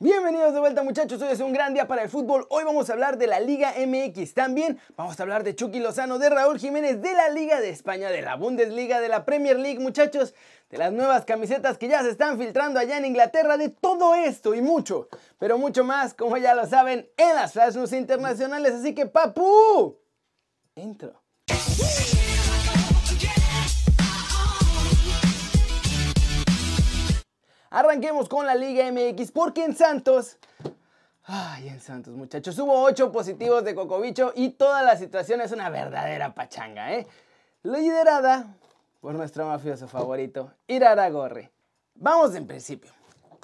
Bienvenidos de vuelta muchachos, hoy es un gran día para el fútbol, hoy vamos a hablar de la Liga MX, también. Vamos a hablar de Chucky Lozano, de Raúl Jiménez, de la Liga de España, de la Bundesliga, de la Premier League muchachos, de las nuevas camisetas que ya se están filtrando allá en Inglaterra, de todo esto y mucho, pero mucho más, como ya lo saben, en las Flash News internacionales, así que papu, entro. Arranquemos con la Liga MX porque en Santos... Ay, en Santos, muchachos, hubo 8 positivos de Cocobicho y toda la situación es una verdadera pachanga, ¿eh? Liderada por nuestro mafioso favorito, Irara Gorri. Vamos en principio.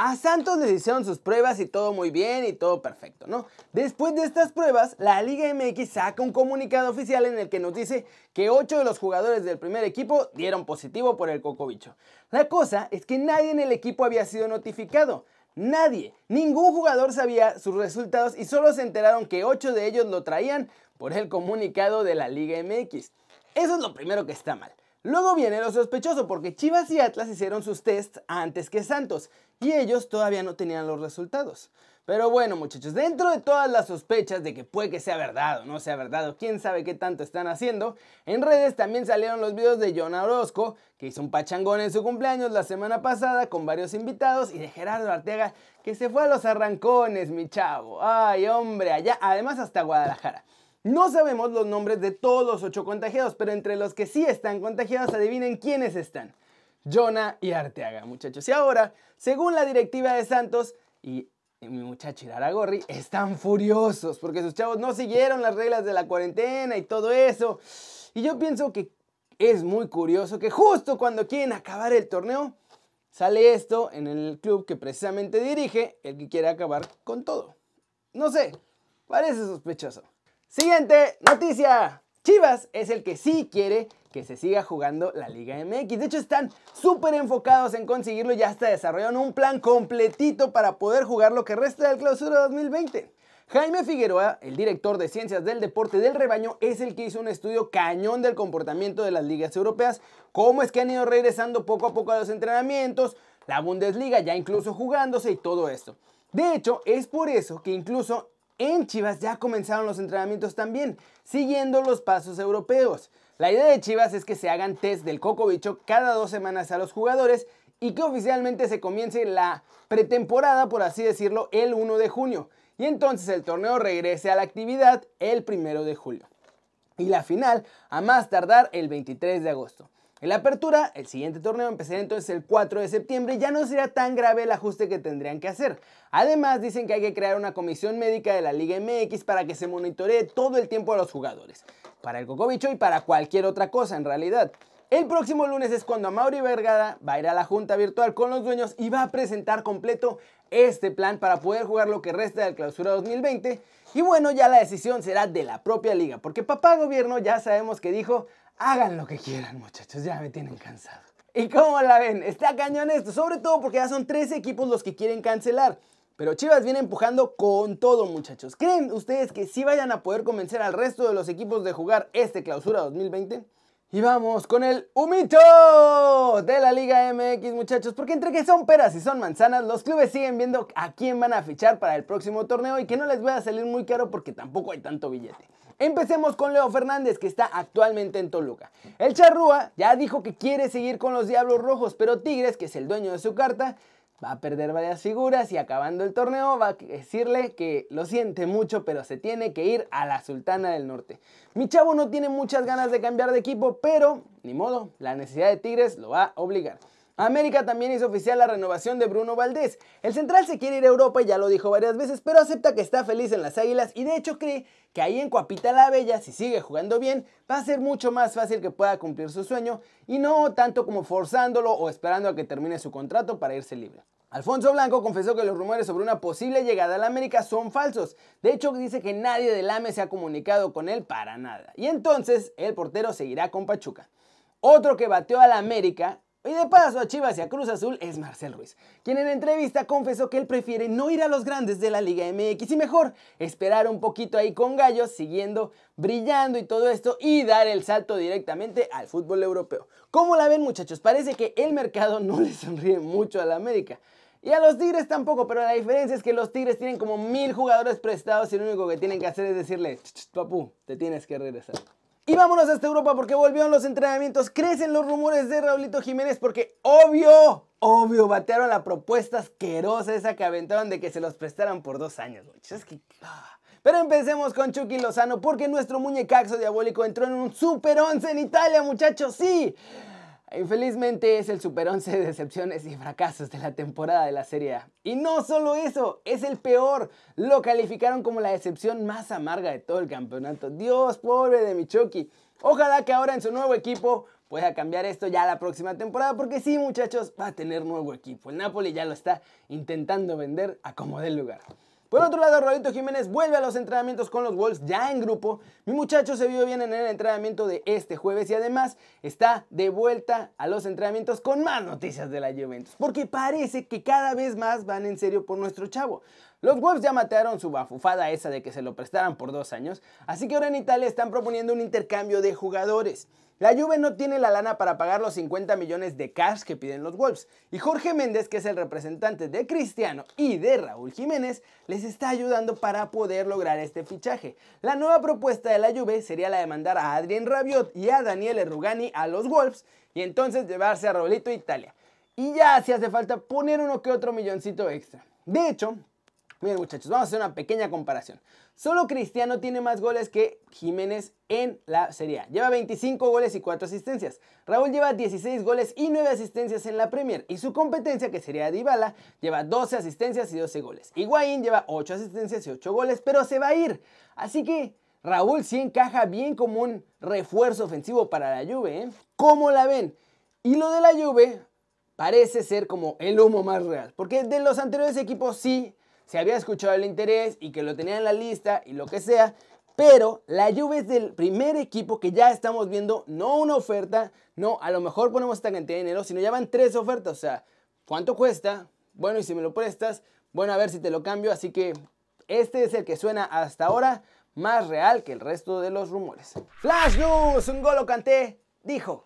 A Santos les hicieron sus pruebas y todo muy bien y todo perfecto, ¿no? Después de estas pruebas, la Liga MX saca un comunicado oficial en el que nos dice que 8 de los jugadores del primer equipo dieron positivo por el cocobicho. La cosa es que nadie en el equipo había sido notificado. Nadie, ningún jugador sabía sus resultados y solo se enteraron que 8 de ellos lo traían por el comunicado de la Liga MX. Eso es lo primero que está mal. Luego viene lo sospechoso porque Chivas y Atlas hicieron sus tests antes que Santos y ellos todavía no tenían los resultados. Pero bueno muchachos, dentro de todas las sospechas de que puede que sea verdad o no sea verdad o quién sabe qué tanto están haciendo, en redes también salieron los videos de John Orozco, que hizo un pachangón en su cumpleaños la semana pasada con varios invitados, y de Gerardo Arteaga, que se fue a los arrancones, mi chavo. Ay hombre, allá, además hasta Guadalajara. No sabemos los nombres de todos los ocho contagiados, pero entre los que sí están contagiados, adivinen quiénes están. Jonah y Arteaga, muchachos. Y ahora, según la directiva de Santos y mi muchacho Iraragorri, están furiosos porque sus chavos no siguieron las reglas de la cuarentena y todo eso. Y yo pienso que es muy curioso que justo cuando quieren acabar el torneo, sale esto en el club que precisamente dirige el que quiere acabar con todo. No sé, parece sospechoso. Siguiente noticia. Chivas es el que sí quiere que se siga jugando la Liga MX. De hecho, están súper enfocados en conseguirlo y hasta desarrollaron un plan completito para poder jugar lo que resta del clausura 2020. Jaime Figueroa, el director de Ciencias del Deporte del Rebaño, es el que hizo un estudio cañón del comportamiento de las ligas europeas, cómo es que han ido regresando poco a poco a los entrenamientos, la Bundesliga ya incluso jugándose y todo esto. De hecho, es por eso que incluso en Chivas ya comenzaron los entrenamientos también, siguiendo los pasos europeos. La idea de Chivas es que se hagan test del cocobicho cada dos semanas a los jugadores y que oficialmente se comience la pretemporada, por así decirlo, el 1 de junio. Y entonces el torneo regrese a la actividad el 1 de julio. Y la final a más tardar el 23 de agosto. En la apertura, el siguiente torneo empezará entonces el 4 de septiembre y ya no será tan grave el ajuste que tendrían que hacer. Además, dicen que hay que crear una comisión médica de la Liga MX para que se monitoree todo el tiempo a los jugadores. Para el Cocobicho y para cualquier otra cosa en realidad. El próximo lunes es cuando Mauri Vergara va a ir a la junta virtual con los dueños y va a presentar completo este plan para poder jugar lo que resta del clausura 2020. Y bueno, ya la decisión será de la propia liga, porque papá gobierno ya sabemos que dijo, Hagan lo que quieran, muchachos, ya me tienen cansado. ¿Y cómo la ven? Está cañón esto, sobre todo porque ya son tres equipos los que quieren cancelar. Pero Chivas viene empujando con todo, muchachos. ¿Creen ustedes que sí vayan a poder convencer al resto de los equipos de jugar este clausura 2020? Y vamos con el humito de la Liga MX, muchachos, porque entre que son peras y son manzanas, los clubes siguen viendo a quién van a fichar para el próximo torneo y que no les va a salir muy caro porque tampoco hay tanto billete. Empecemos con Leo Fernández, que está actualmente en Toluca. El Charrúa ya dijo que quiere seguir con los Diablos Rojos, pero Tigres, que es el dueño de su carta, va a perder varias figuras y acabando el torneo va a decirle que lo siente mucho, pero se tiene que ir a la Sultana del Norte. Mi chavo no tiene muchas ganas de cambiar de equipo, pero ni modo, la necesidad de Tigres lo va a obligar. América también hizo oficial la renovación de Bruno Valdés. El central se quiere ir a Europa ya lo dijo varias veces, pero acepta que está feliz en las Águilas y de hecho cree que ahí en Coapita la Bella, si sigue jugando bien, va a ser mucho más fácil que pueda cumplir su sueño y no tanto como forzándolo o esperando a que termine su contrato para irse libre. Alfonso Blanco confesó que los rumores sobre una posible llegada a la América son falsos. De hecho, dice que nadie del AME se ha comunicado con él para nada. Y entonces, el portero seguirá con Pachuca. Otro que bateó a la América y de paso a Chivas y a Cruz Azul es Marcel Ruiz, quien en entrevista confesó que él prefiere no ir a los grandes de la Liga MX y mejor esperar un poquito ahí con Gallos, siguiendo brillando y todo esto y dar el salto directamente al fútbol europeo. ¿Cómo la ven muchachos? Parece que el mercado no le sonríe mucho a la América. Y a los Tigres tampoco, pero la diferencia es que los Tigres tienen como mil jugadores prestados y lo único que tienen que hacer es decirle, papu, te tienes que regresar. Y vámonos hasta Europa porque volvieron los entrenamientos. Crecen los rumores de Raulito Jiménez porque obvio, obvio, batearon la propuesta asquerosa esa que aventaron de que se los prestaran por dos años. Es que... Ah. Pero empecemos con Chucky Lozano porque nuestro muñecaxo diabólico entró en un Super 11 en Italia, muchachos. Sí, Infelizmente es el super 11 de decepciones y fracasos de la temporada de la Serie A. Y no solo eso, es el peor. Lo calificaron como la decepción más amarga de todo el campeonato. Dios, pobre de Michoki. Ojalá que ahora en su nuevo equipo pueda cambiar esto ya la próxima temporada, porque sí, muchachos, va a tener nuevo equipo. El Napoli ya lo está intentando vender a como dé lugar. Por otro lado, Raulito Jiménez vuelve a los entrenamientos con los Wolves ya en grupo. Mi muchacho se vio bien en el entrenamiento de este jueves y además está de vuelta a los entrenamientos con más noticias de la Juventus. Porque parece que cada vez más van en serio por nuestro chavo. Los Wolves ya mataron su bafufada esa de que se lo prestaran por dos años, así que ahora en Italia están proponiendo un intercambio de jugadores. La Juve no tiene la lana para pagar los 50 millones de cash que piden los Wolves. Y Jorge Méndez, que es el representante de Cristiano y de Raúl Jiménez, les está ayudando para poder lograr este fichaje. La nueva propuesta de la Juve sería la de mandar a Adrien Rabiot y a Daniele Rugani a los Wolves y entonces llevarse a Raulito Italia. Y ya si hace falta poner uno que otro milloncito extra. De hecho, Miren muchachos, vamos a hacer una pequeña comparación. Solo Cristiano tiene más goles que Jiménez en la Serie A. Lleva 25 goles y 4 asistencias. Raúl lleva 16 goles y 9 asistencias en la Premier. Y su competencia, que sería Dybala, lleva 12 asistencias y 12 goles. Higuaín lleva 8 asistencias y 8 goles, pero se va a ir. Así que Raúl sí encaja bien como un refuerzo ofensivo para la Juve. ¿eh? ¿Cómo la ven? Y lo de la Juve parece ser como el humo más real. Porque de los anteriores equipos sí se había escuchado el interés y que lo tenía en la lista y lo que sea, pero la Juve es del primer equipo que ya estamos viendo, no una oferta, no, a lo mejor ponemos esta cantidad de dinero, sino ya van tres ofertas, o sea, ¿cuánto cuesta? Bueno, y si me lo prestas, bueno, a ver si te lo cambio, así que este es el que suena hasta ahora más real que el resto de los rumores. Flash News, un golo canté, dijo,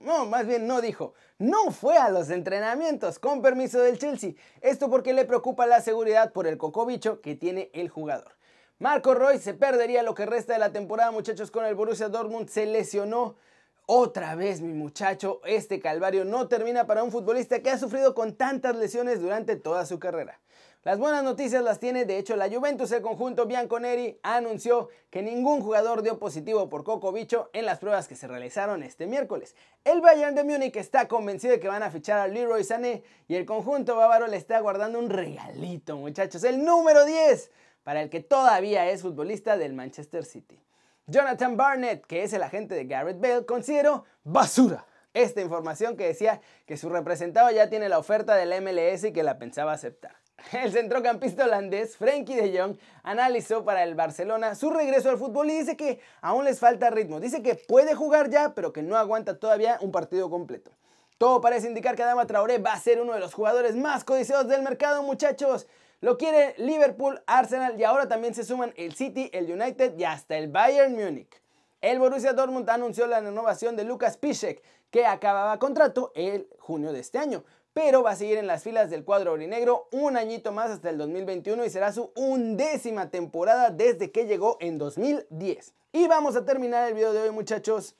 no, más bien no dijo, no fue a los entrenamientos con permiso del Chelsea. Esto porque le preocupa la seguridad por el cocobicho que tiene el jugador. Marco Roy se perdería lo que resta de la temporada, muchachos, con el Borussia Dortmund. Se lesionó otra vez, mi muchacho. Este calvario no termina para un futbolista que ha sufrido con tantas lesiones durante toda su carrera. Las buenas noticias las tiene, de hecho, la Juventus, el conjunto Bianconeri, anunció que ningún jugador dio positivo por Coco Bicho en las pruebas que se realizaron este miércoles. El Bayern de Múnich está convencido de que van a fichar a Leroy Sané y el conjunto bávaro le está guardando un regalito, muchachos, el número 10, para el que todavía es futbolista del Manchester City. Jonathan Barnett, que es el agente de Garrett Bale, consideró basura esta información que decía que su representado ya tiene la oferta del MLS y que la pensaba aceptar. El centrocampista holandés Frenkie de Jong analizó para el Barcelona su regreso al fútbol y dice que aún les falta ritmo. Dice que puede jugar ya, pero que no aguanta todavía un partido completo. Todo parece indicar que Adama Traoré va a ser uno de los jugadores más codiciados del mercado, muchachos. Lo quiere Liverpool, Arsenal y ahora también se suman el City, el United y hasta el Bayern Múnich. El Borussia Dortmund anunció la renovación de Lucas Piszek, que acababa contrato el junio de este año pero va a seguir en las filas del cuadro orinegro un añito más hasta el 2021 y será su undécima temporada desde que llegó en 2010. Y vamos a terminar el video de hoy muchachos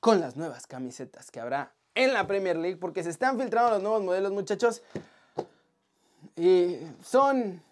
con las nuevas camisetas que habrá en la Premier League porque se están filtrando los nuevos modelos muchachos y son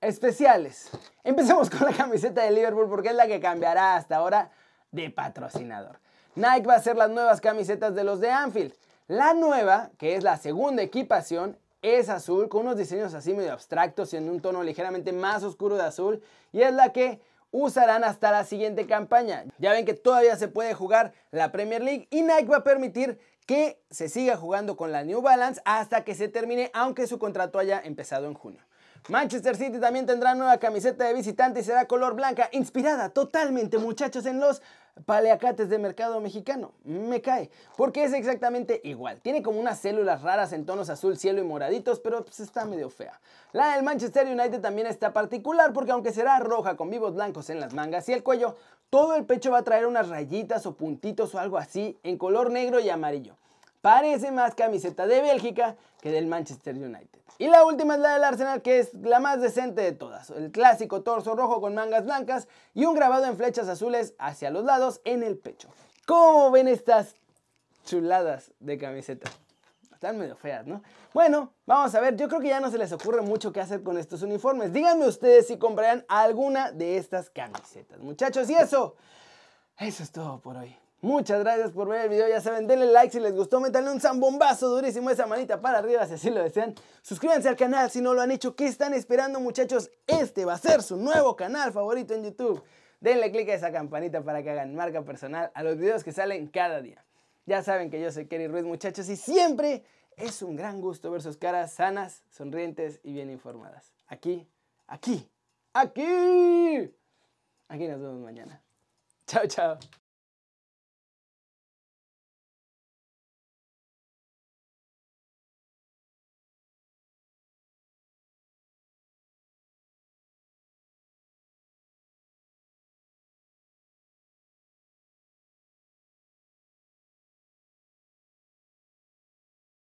especiales. Empecemos con la camiseta de Liverpool porque es la que cambiará hasta ahora de patrocinador. Nike va a hacer las nuevas camisetas de los de Anfield. La nueva, que es la segunda equipación, es azul con unos diseños así medio abstractos y en un tono ligeramente más oscuro de azul y es la que usarán hasta la siguiente campaña. Ya ven que todavía se puede jugar la Premier League y Nike va a permitir que se siga jugando con la New Balance hasta que se termine, aunque su contrato haya empezado en junio. Manchester City también tendrá nueva camiseta de visitante y será color blanca, inspirada totalmente, muchachos, en los paleacates de mercado mexicano. Me cae, porque es exactamente igual. Tiene como unas células raras en tonos azul, cielo y moraditos, pero pues está medio fea. La del Manchester United también está particular porque aunque será roja con vivos blancos en las mangas y el cuello, todo el pecho va a traer unas rayitas o puntitos o algo así en color negro y amarillo. Parece más camiseta de Bélgica que del Manchester United. Y la última es la del Arsenal, que es la más decente de todas. El clásico torso rojo con mangas blancas y un grabado en flechas azules hacia los lados en el pecho. ¿Cómo ven estas chuladas de camiseta? Están medio feas, ¿no? Bueno, vamos a ver, yo creo que ya no se les ocurre mucho qué hacer con estos uniformes. Díganme ustedes si comprarían alguna de estas camisetas. Muchachos, y eso, eso es todo por hoy. Muchas gracias por ver el video, ya saben, denle like si les gustó, métanle un zambombazo durísimo esa manita para arriba si así lo desean. Suscríbanse al canal si no lo han hecho, ¿qué están esperando muchachos? Este va a ser su nuevo canal favorito en YouTube. Denle click a esa campanita para que hagan marca personal a los videos que salen cada día. Ya saben que yo soy Kerry Ruiz muchachos y siempre es un gran gusto ver sus caras sanas, sonrientes y bien informadas. Aquí, aquí, aquí. Aquí nos vemos mañana. Chao, chao.